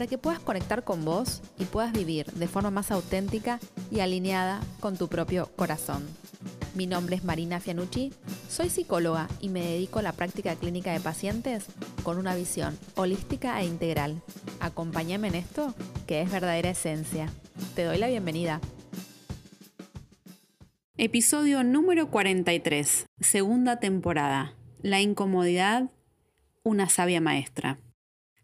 para que puedas conectar con vos y puedas vivir de forma más auténtica y alineada con tu propio corazón. Mi nombre es Marina Fianucci, soy psicóloga y me dedico a la práctica clínica de pacientes con una visión holística e integral. Acompáñame en esto, que es verdadera esencia. Te doy la bienvenida. Episodio número 43, segunda temporada. La incomodidad, una sabia maestra.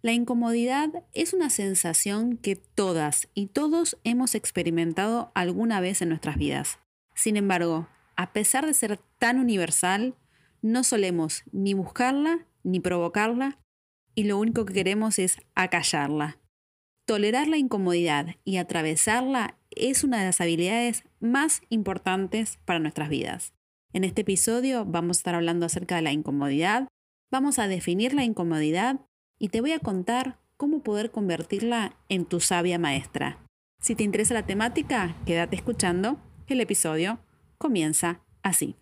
La incomodidad es una sensación que todas y todos hemos experimentado alguna vez en nuestras vidas. Sin embargo, a pesar de ser tan universal, no solemos ni buscarla ni provocarla y lo único que queremos es acallarla. Tolerar la incomodidad y atravesarla es una de las habilidades más importantes para nuestras vidas. En este episodio vamos a estar hablando acerca de la incomodidad, vamos a definir la incomodidad y te voy a contar cómo poder convertirla en tu sabia maestra. Si te interesa la temática, quédate escuchando. El episodio comienza así.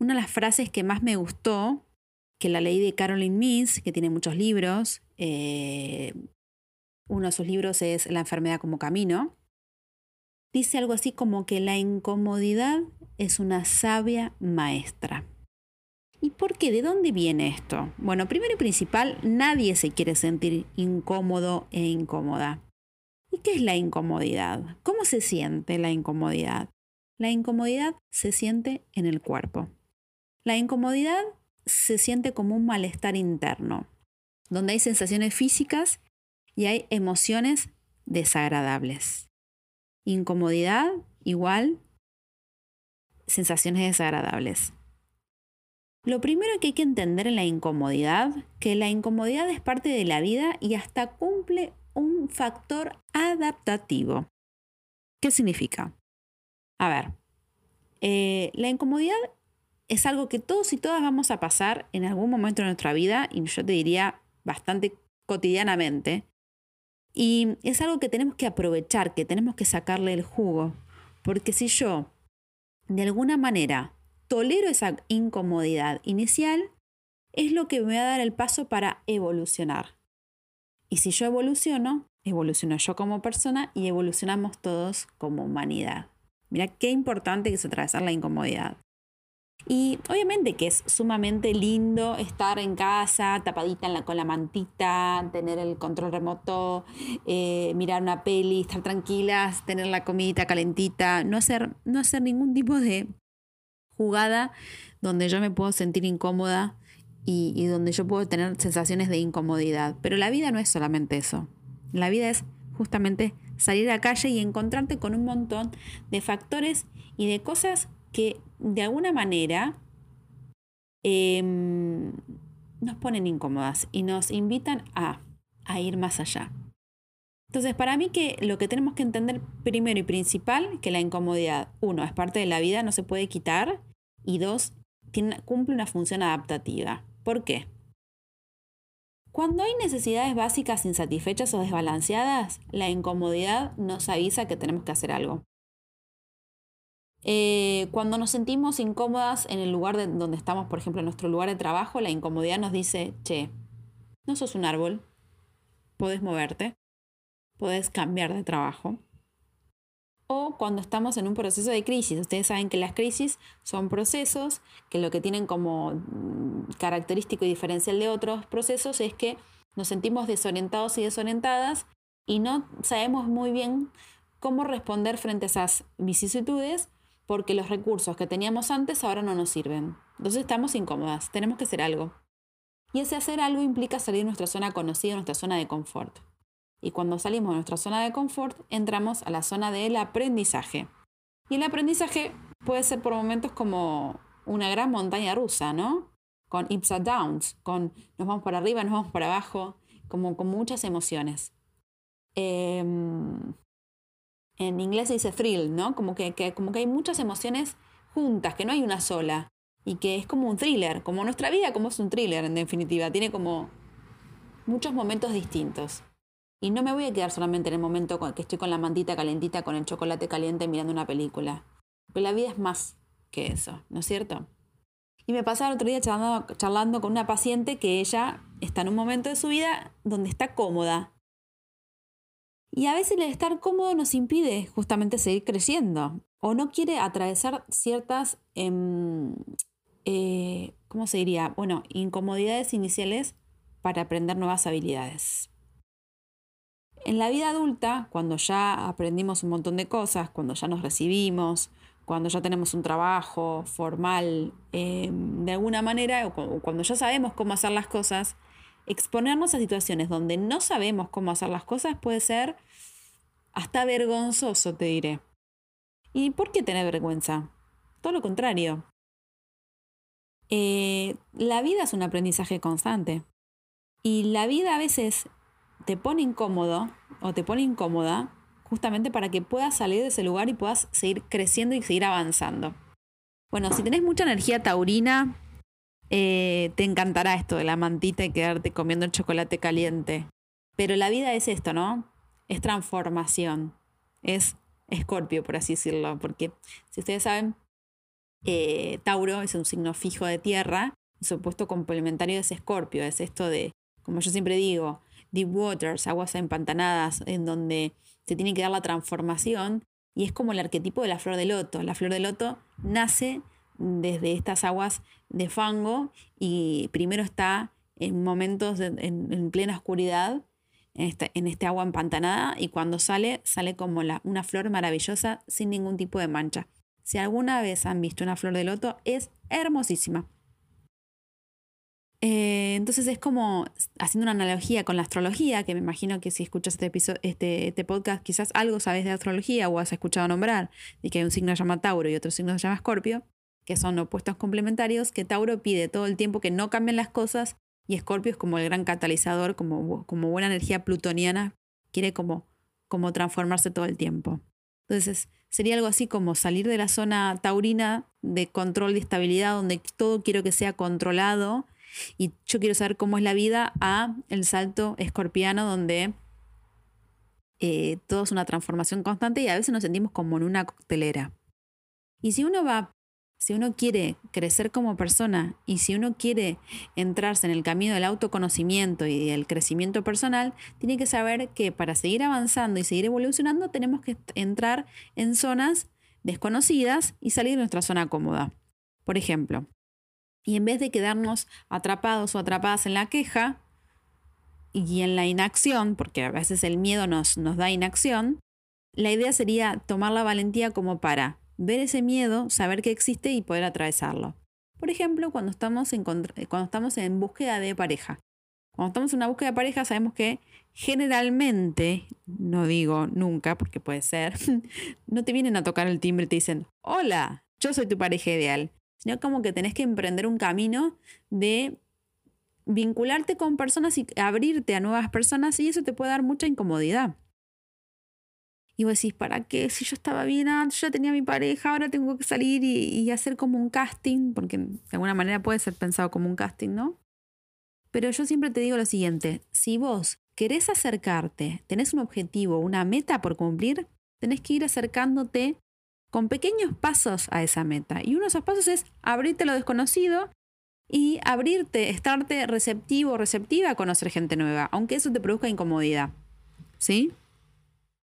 Una de las frases que más me gustó, que la leí de Caroline Means, que tiene muchos libros, eh, uno de sus libros es La enfermedad como camino, dice algo así como que la incomodidad es una sabia maestra. ¿Y por qué? ¿De dónde viene esto? Bueno, primero y principal, nadie se quiere sentir incómodo e incómoda. ¿Y qué es la incomodidad? ¿Cómo se siente la incomodidad? La incomodidad se siente en el cuerpo. La incomodidad se siente como un malestar interno, donde hay sensaciones físicas y hay emociones desagradables. Incomodidad igual sensaciones desagradables. Lo primero que hay que entender en la incomodidad, que la incomodidad es parte de la vida y hasta cumple un factor adaptativo. ¿Qué significa? A ver, eh, la incomodidad es algo que todos y todas vamos a pasar en algún momento de nuestra vida y yo te diría bastante cotidianamente. Y es algo que tenemos que aprovechar, que tenemos que sacarle el jugo. Porque si yo, de alguna manera, tolero esa incomodidad inicial, es lo que me va a dar el paso para evolucionar. Y si yo evoluciono, evoluciono yo como persona y evolucionamos todos como humanidad. Mira qué importante que es atravesar la incomodidad. Y obviamente que es sumamente lindo estar en casa, tapadita con la mantita, tener el control remoto, eh, mirar una peli, estar tranquilas, tener la comidita calentita, no hacer, no hacer ningún tipo de jugada donde yo me puedo sentir incómoda y, donde yo puedo tener sensaciones de incomodidad. Pero la vida no es solamente eso. La vida es justamente salir a la calle y encontrarte con un montón de factores y de cosas que de alguna manera em, nos ponen incómodas y nos invitan a, a ir más allá. Entonces, para mí que lo que tenemos que entender primero y principal, que la incomodidad, uno, es parte de la vida, no se puede quitar, y dos, cumple una función adaptativa. ¿Por qué? Cuando hay necesidades básicas insatisfechas o desbalanceadas, la incomodidad nos avisa que tenemos que hacer algo. Eh, cuando nos sentimos incómodas en el lugar donde estamos, por ejemplo, en nuestro lugar de trabajo, la incomodidad nos dice, che, no sos un árbol, podés moverte, puedes cambiar de trabajo. O cuando estamos en un proceso de crisis. Ustedes saben que las crisis son procesos que lo que tienen como mm, característico y diferencial de otros procesos es que nos sentimos desorientados y desorientadas y no sabemos muy bien cómo responder frente a esas vicisitudes porque los recursos que teníamos antes ahora no nos sirven. Entonces estamos incómodas, tenemos que hacer algo. Y ese hacer algo implica salir de nuestra zona conocida, nuestra zona de confort. Y cuando salimos de nuestra zona de confort, entramos a la zona del aprendizaje. Y el aprendizaje puede ser por momentos como una gran montaña rusa, ¿no? Con ups and downs, con nos vamos para arriba, nos vamos para abajo, como con muchas emociones. Em, en inglés se dice thrill, ¿no? Como que, como que hay muchas emociones juntas, que no hay una sola. Y que es como un thriller, como nuestra vida, como es un thriller en definitiva. Tiene como muchos momentos distintos. Y no me voy a quedar solamente en el momento que estoy con la mantita calentita, con el chocolate caliente mirando una película. Porque la vida es más que eso, ¿no es cierto? Y me pasaba el otro día charlando, charlando con una paciente que ella está en un momento de su vida donde está cómoda, y a veces el estar cómodo nos impide justamente seguir creciendo o no quiere atravesar ciertas, em, eh, ¿cómo se diría? Bueno, incomodidades iniciales para aprender nuevas habilidades. En la vida adulta, cuando ya aprendimos un montón de cosas, cuando ya nos recibimos, cuando ya tenemos un trabajo formal, em, de alguna manera, o cuando ya sabemos cómo hacer las cosas, exponernos a situaciones donde no sabemos cómo hacer las cosas puede ser hasta vergonzoso, te diré. ¿Y por qué tener vergüenza? Todo lo contrario. Eh, la vida es un aprendizaje constante. Y la vida a veces te pone incómodo o te pone incómoda justamente para que puedas salir de ese lugar y puedas seguir creciendo y seguir avanzando. Bueno, si tenés mucha energía taurina, eh, te encantará esto de la mantita y quedarte comiendo el chocolate caliente. Pero la vida es esto, ¿no? Es transformación. Es escorpio, por así decirlo. Porque si ustedes saben, eh, Tauro es un signo fijo de tierra. Y su opuesto complementario es escorpio. Es esto de, como yo siempre digo, deep waters, aguas empantanadas, en donde se tiene que dar la transformación. Y es como el arquetipo de la flor de loto. La flor de loto nace desde estas aguas de fango y primero está en momentos en, plena oscuridad, en este, en este, agua empantanada y cuando sale, sale como una flor maravillosa sin ningún tipo de mancha. Si alguna vez han visto una flor de loto, es hermosísima. Eh, entonces es como haciendo una analogía con la astrología, que me imagino que si escuchas este, episodio, este, este, podcast, quizás algo sabes de astrología o has escuchado nombrar, y que hay un signo que se llama Tauro y otro signo que se llama Escorpio que son opuestos complementarios, que Tauro pide todo el tiempo que no cambien las cosas y Escorpio es como el gran catalizador, como, buena energía plutoniana, quiere como, como transformarse todo el tiempo. Entonces, sería algo así como salir de la zona taurina de control de estabilidad, donde todo quiero que sea controlado y yo quiero saber cómo es la vida, a el salto escorpiano, donde eh, todo es una transformación constante y a veces nos sentimos como en una coctelera. Y si uno va si uno quiere crecer como persona y si uno quiere entrarse en el camino del autoconocimiento y del crecimiento personal, tiene que saber que para seguir avanzando y seguir evolucionando tenemos que entrar en zonas desconocidas y salir de nuestra zona cómoda. Por ejemplo, y en vez de quedarnos atrapados o atrapadas en la queja y en la inacción, porque a veces el miedo nos, da inacción, la idea sería tomar la valentía como para ver ese miedo, saber que existe y poder atravesarlo. Por ejemplo, cuando estamos en, cuando estamos en búsqueda de pareja. Cuando estamos en una búsqueda de pareja sabemos que generalmente, no digo nunca porque puede ser, no te vienen a tocar el timbre y te dicen, hola, yo soy tu pareja ideal, sino como que tenés que emprender un camino de vincularte con personas y abrirte a nuevas personas y eso te puede dar mucha incomodidad. Y vos decís, ¿para qué? Si yo estaba bien antes, yo tenía mi pareja, ahora tengo que salir y, hacer como un casting, porque de alguna manera puede ser pensado como un casting, ¿no? Pero yo siempre te digo lo siguiente, si vos querés acercarte, tenés un objetivo, una meta por cumplir, tenés que ir acercándote con pequeños pasos a esa meta. Y uno de esos pasos es abrirte lo desconocido y abrirte, estarte receptivo, receptiva a conocer gente nueva, aunque eso te produzca incomodidad. ¿Sí?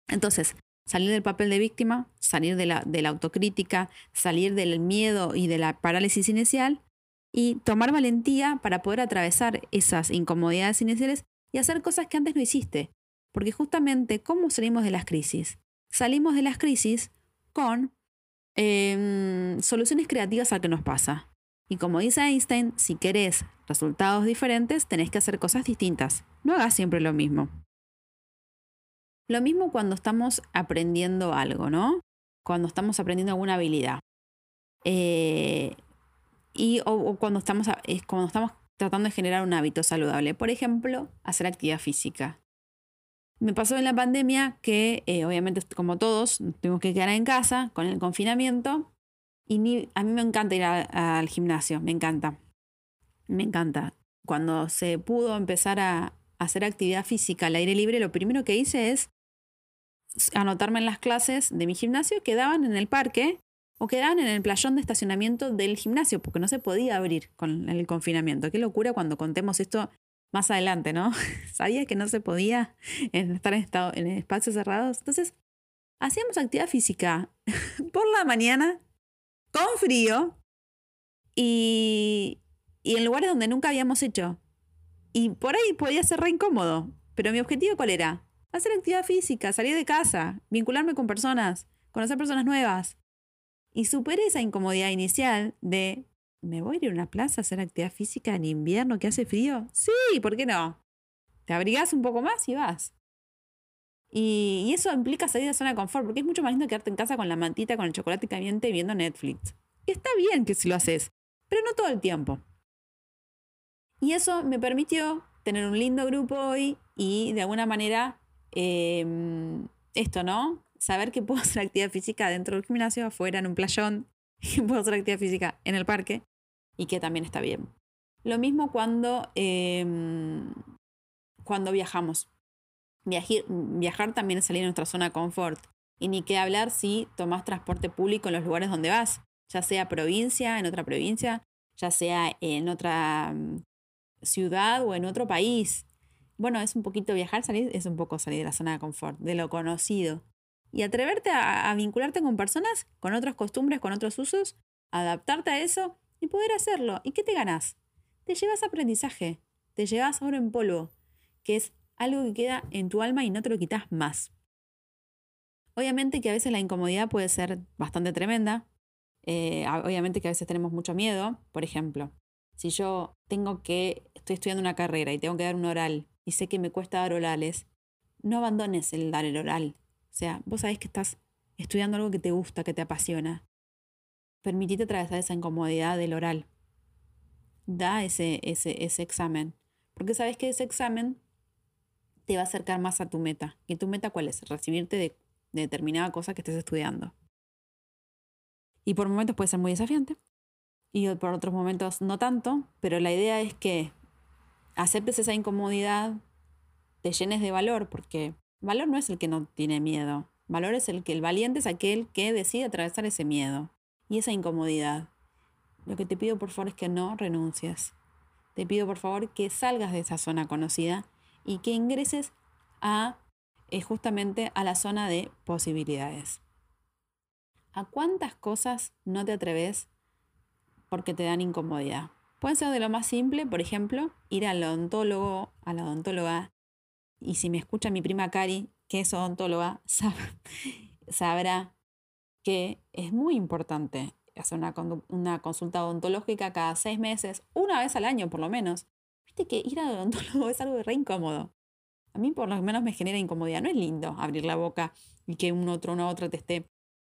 Entonces, salir del papel de víctima, salir de la, de la autocrítica, salir del miedo y de la parálisis inicial y tomar valentía para poder atravesar esas incomodidades iniciales y hacer cosas que antes no hiciste. Porque justamente, ¿cómo salimos de las crisis? Salimos de las crisis con em, soluciones creativas a que nos pasa. Y como dice Einstein, si querés resultados diferentes, tenés que hacer cosas distintas. No hagas siempre lo mismo. Lo mismo cuando estamos aprendiendo algo, ¿no? Cuando estamos aprendiendo alguna habilidad. Eh, y o, cuando, estamos, cuando estamos tratando de generar un hábito saludable. Por ejemplo, hacer actividad física. Me pasó en la pandemia que, eh, obviamente, como todos, tuvimos que quedar en casa con el confinamiento. Y a mí me encanta ir al gimnasio, me encanta. Me encanta. Cuando se pudo empezar a hacer actividad física al aire libre, lo primero que hice es anotarme en las clases de mi gimnasio que daban en el parque o quedaban en el playón de estacionamiento del gimnasio, porque no se podía abrir con el confinamiento. Qué locura cuando contemos esto más adelante, ¿no? Sabía que no se podía estar en, estado, en espacios cerrados. Entonces, hacíamos actividad física por la mañana, con frío, y, y en lugares donde nunca habíamos hecho. Y por ahí podía ser re incómodo. Pero mi objetivo, ¿cuál era? Hacer actividad física, salir de casa, vincularme con personas, conocer personas nuevas. Y superé esa incomodidad inicial de, ¿me voy a ir a una plaza a hacer actividad física en invierno que hace frío? Sí, ¿por qué no? Te abrigas un poco más y vas. Y, eso implica salir de zona de confort, porque es mucho más lindo quedarte en casa con la mantita, con el chocolate caliente viendo Netflix. Y está bien que si lo haces, pero no todo el tiempo. Y eso me permitió tener un lindo grupo hoy y de alguna manera em, esto, ¿no? saber que puedo hacer actividad física dentro del gimnasio, afuera, en un playón, que puedo hacer actividad física en el parque y que también está bien. Lo mismo cuando, em, cuando viajamos. viajar también es salir de nuestra zona de confort. Y ni qué hablar si tomas transporte público en los lugares donde vas, ya sea provincia, en otra provincia, ya sea en otra mm, ciudad o en otro país. Bueno, es un poquito viajar, salir, es un poco salir de la zona de confort, de lo conocido y atreverte a, vincularte con personas, con otras costumbres, con otros usos, adaptarte a eso y poder hacerlo. ¿Y qué te ganas? Te llevas aprendizaje, te llevas oro en polvo, que es algo que queda en tu alma y no te lo quitas más. Obviamente que a veces la incomodidad puede ser bastante tremenda. Eh, obviamente que a veces tenemos mucho miedo. Por ejemplo, si yo tengo que, estoy estudiando una carrera y tengo que dar un oral y sé que me cuesta dar orales, no abandones el dar el oral. O sea, vos sabés que estás estudiando algo que te gusta, que te apasiona. Permitite atravesar esa incomodidad del oral. Da ese, ese, ese examen. Porque sabes que ese examen te va a acercar más a tu meta. ¿Y tu meta cuál es? Recibirte de, de determinada cosa que estés estudiando. Y por momentos puede ser muy desafiante. Y por otros momentos no tanto. Pero la idea es que aceptes esa incomodidad, te llenes de valor, porque Valor no es el que no tiene miedo. Valor es el que el valiente es aquel que decide atravesar ese miedo y esa incomodidad. Lo que te pido por favor es que no renuncies. Te pido por favor que salgas de esa zona conocida y que ingreses a eh, justamente a la zona de posibilidades. ¿A cuántas cosas no te atreves porque te dan incomodidad? Puede ser de lo más simple, por ejemplo, ir al odontólogo, a la odontóloga y si me escucha mi prima Cari, que es odontóloga, sabrá que es muy importante hacer una, consulta odontológica cada seis meses, una vez al año por lo menos. Viste que ir al odontólogo es algo re incómodo. A mí por lo menos me genera incomodidad. No es lindo abrir la boca y que un otro, una otra te esté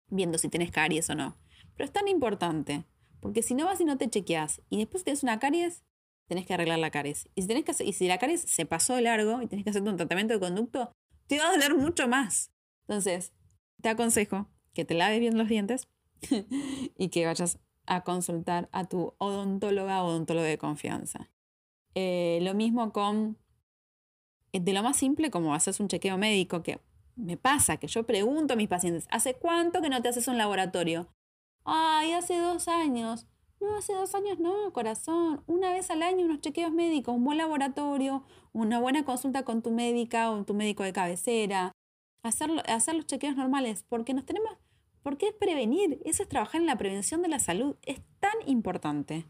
viendo si tienes caries o no. Pero es tan importante, porque si no vas y no te chequeas y después tienes una caries, tenés que arreglar la caries. Y si, tenés que y si la caries se pasó de largo y tenés que hacer un tratamiento de conducto, te va a doler mucho más. Entonces, te aconsejo que te laves bien los dientes y que vayas a consultar a tu odontóloga o odontólogo de confianza. Eh, lo mismo con, eh, de lo más simple, como haces un chequeo médico, que me pasa, que yo pregunto a mis pacientes, ¿hace cuánto que no te haces un laboratorio? Ay, hace dos años. No, hace dos años no, corazón. Una vez al año unos chequeos médicos, un buen laboratorio, una buena consulta con tu médica o tu médico de cabecera. Hacer, hacer los chequeos normales, porque nos tenemos, porque es prevenir, eso es trabajar en la prevención de la salud, es tan importante.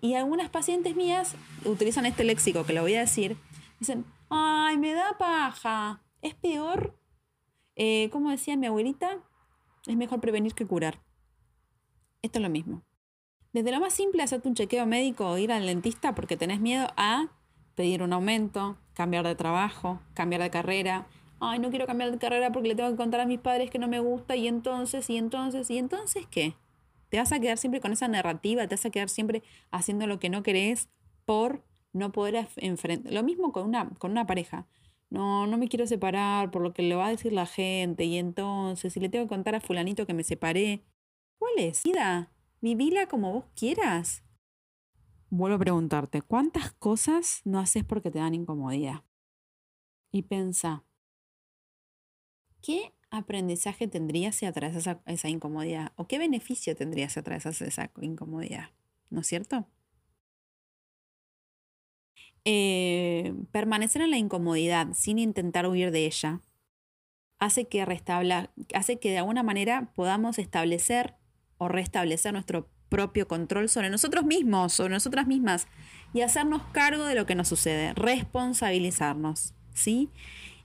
Y algunas pacientes mías utilizan este léxico que lo voy a decir, dicen, ay, me da paja, es peor, eh, como decía mi abuelita, es mejor prevenir que curar. Esto es lo mismo. Desde lo más simple, hacerte un chequeo médico o ir al dentista porque tenés miedo a pedir un aumento, cambiar de trabajo, cambiar de carrera. Ay, no quiero cambiar de carrera porque le tengo que contar a mis padres que no me gusta y entonces, y entonces, y entonces, ¿qué? Te vas a quedar siempre con esa narrativa, te vas a quedar siempre haciendo lo que no querés por no poder enfrentar. Lo mismo con una, con una pareja. no, no me quiero separar por lo que le va a decir la gente y entonces si le tengo que contar a fulanito que me separé, ¿cuál es? Vida, vivila como vos quieras. Vuelvo a preguntarte, ¿cuántas cosas no haces porque te dan incomodidad? Y pensa, ¿qué aprendizaje tendrías si atravesas esa, esa incomodidad? ¿O qué beneficio tendrías si atravesas esa incomodidad? ¿No es cierto? Eh, permanecer en la incomodidad sin intentar huir de ella hace que, restabla, hace que de alguna manera podamos establecer o restablecer nuestro propio control sobre nosotros mismos, sobre nosotras mismas y hacernos cargo de lo que nos sucede, responsabilizarnos, ¿sí?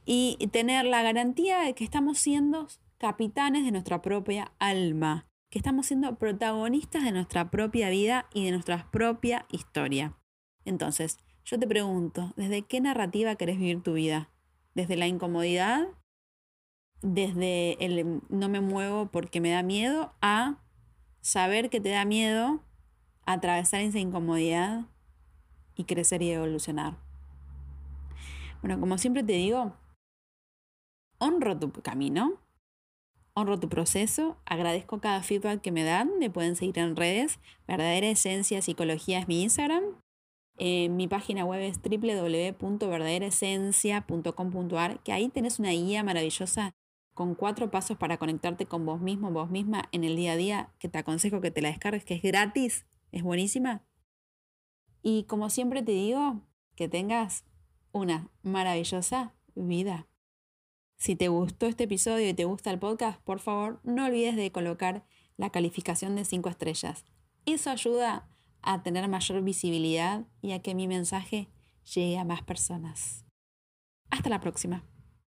Y tener la garantía de que estamos siendo capitanes de nuestra propia alma, que estamos siendo protagonistas de nuestra propia vida y de nuestra propia historia. Entonces, yo te pregunto, ¿desde qué narrativa querés vivir tu vida? ¿Desde la incomodidad? ¿Desde el no me muevo porque me da miedo? ¿A saber que te da miedo atravesar esa incomodidad y crecer y evolucionar? Bueno, como siempre te digo, honro tu camino, honro tu proceso, agradezco cada feedback que me dan, me pueden seguir en redes, verdadera esencia psicología es mi Instagram eh, mi página web es www.verdaderaesencia.com.ar, que ahí tenés una guía maravillosa con cuatro pasos para conectarte con vos mismo, vos misma en el día a día, que te aconsejo que te la descargues, que es gratis, es buenísima. Y como siempre te digo, que tengas una maravillosa vida. Si te gustó este episodio y te gusta el podcast, por favor, no olvides de colocar la calificación de 5 estrellas. Eso ayuda a tener mayor visibilidad y a que mi mensaje llegue a más personas. Hasta la próxima.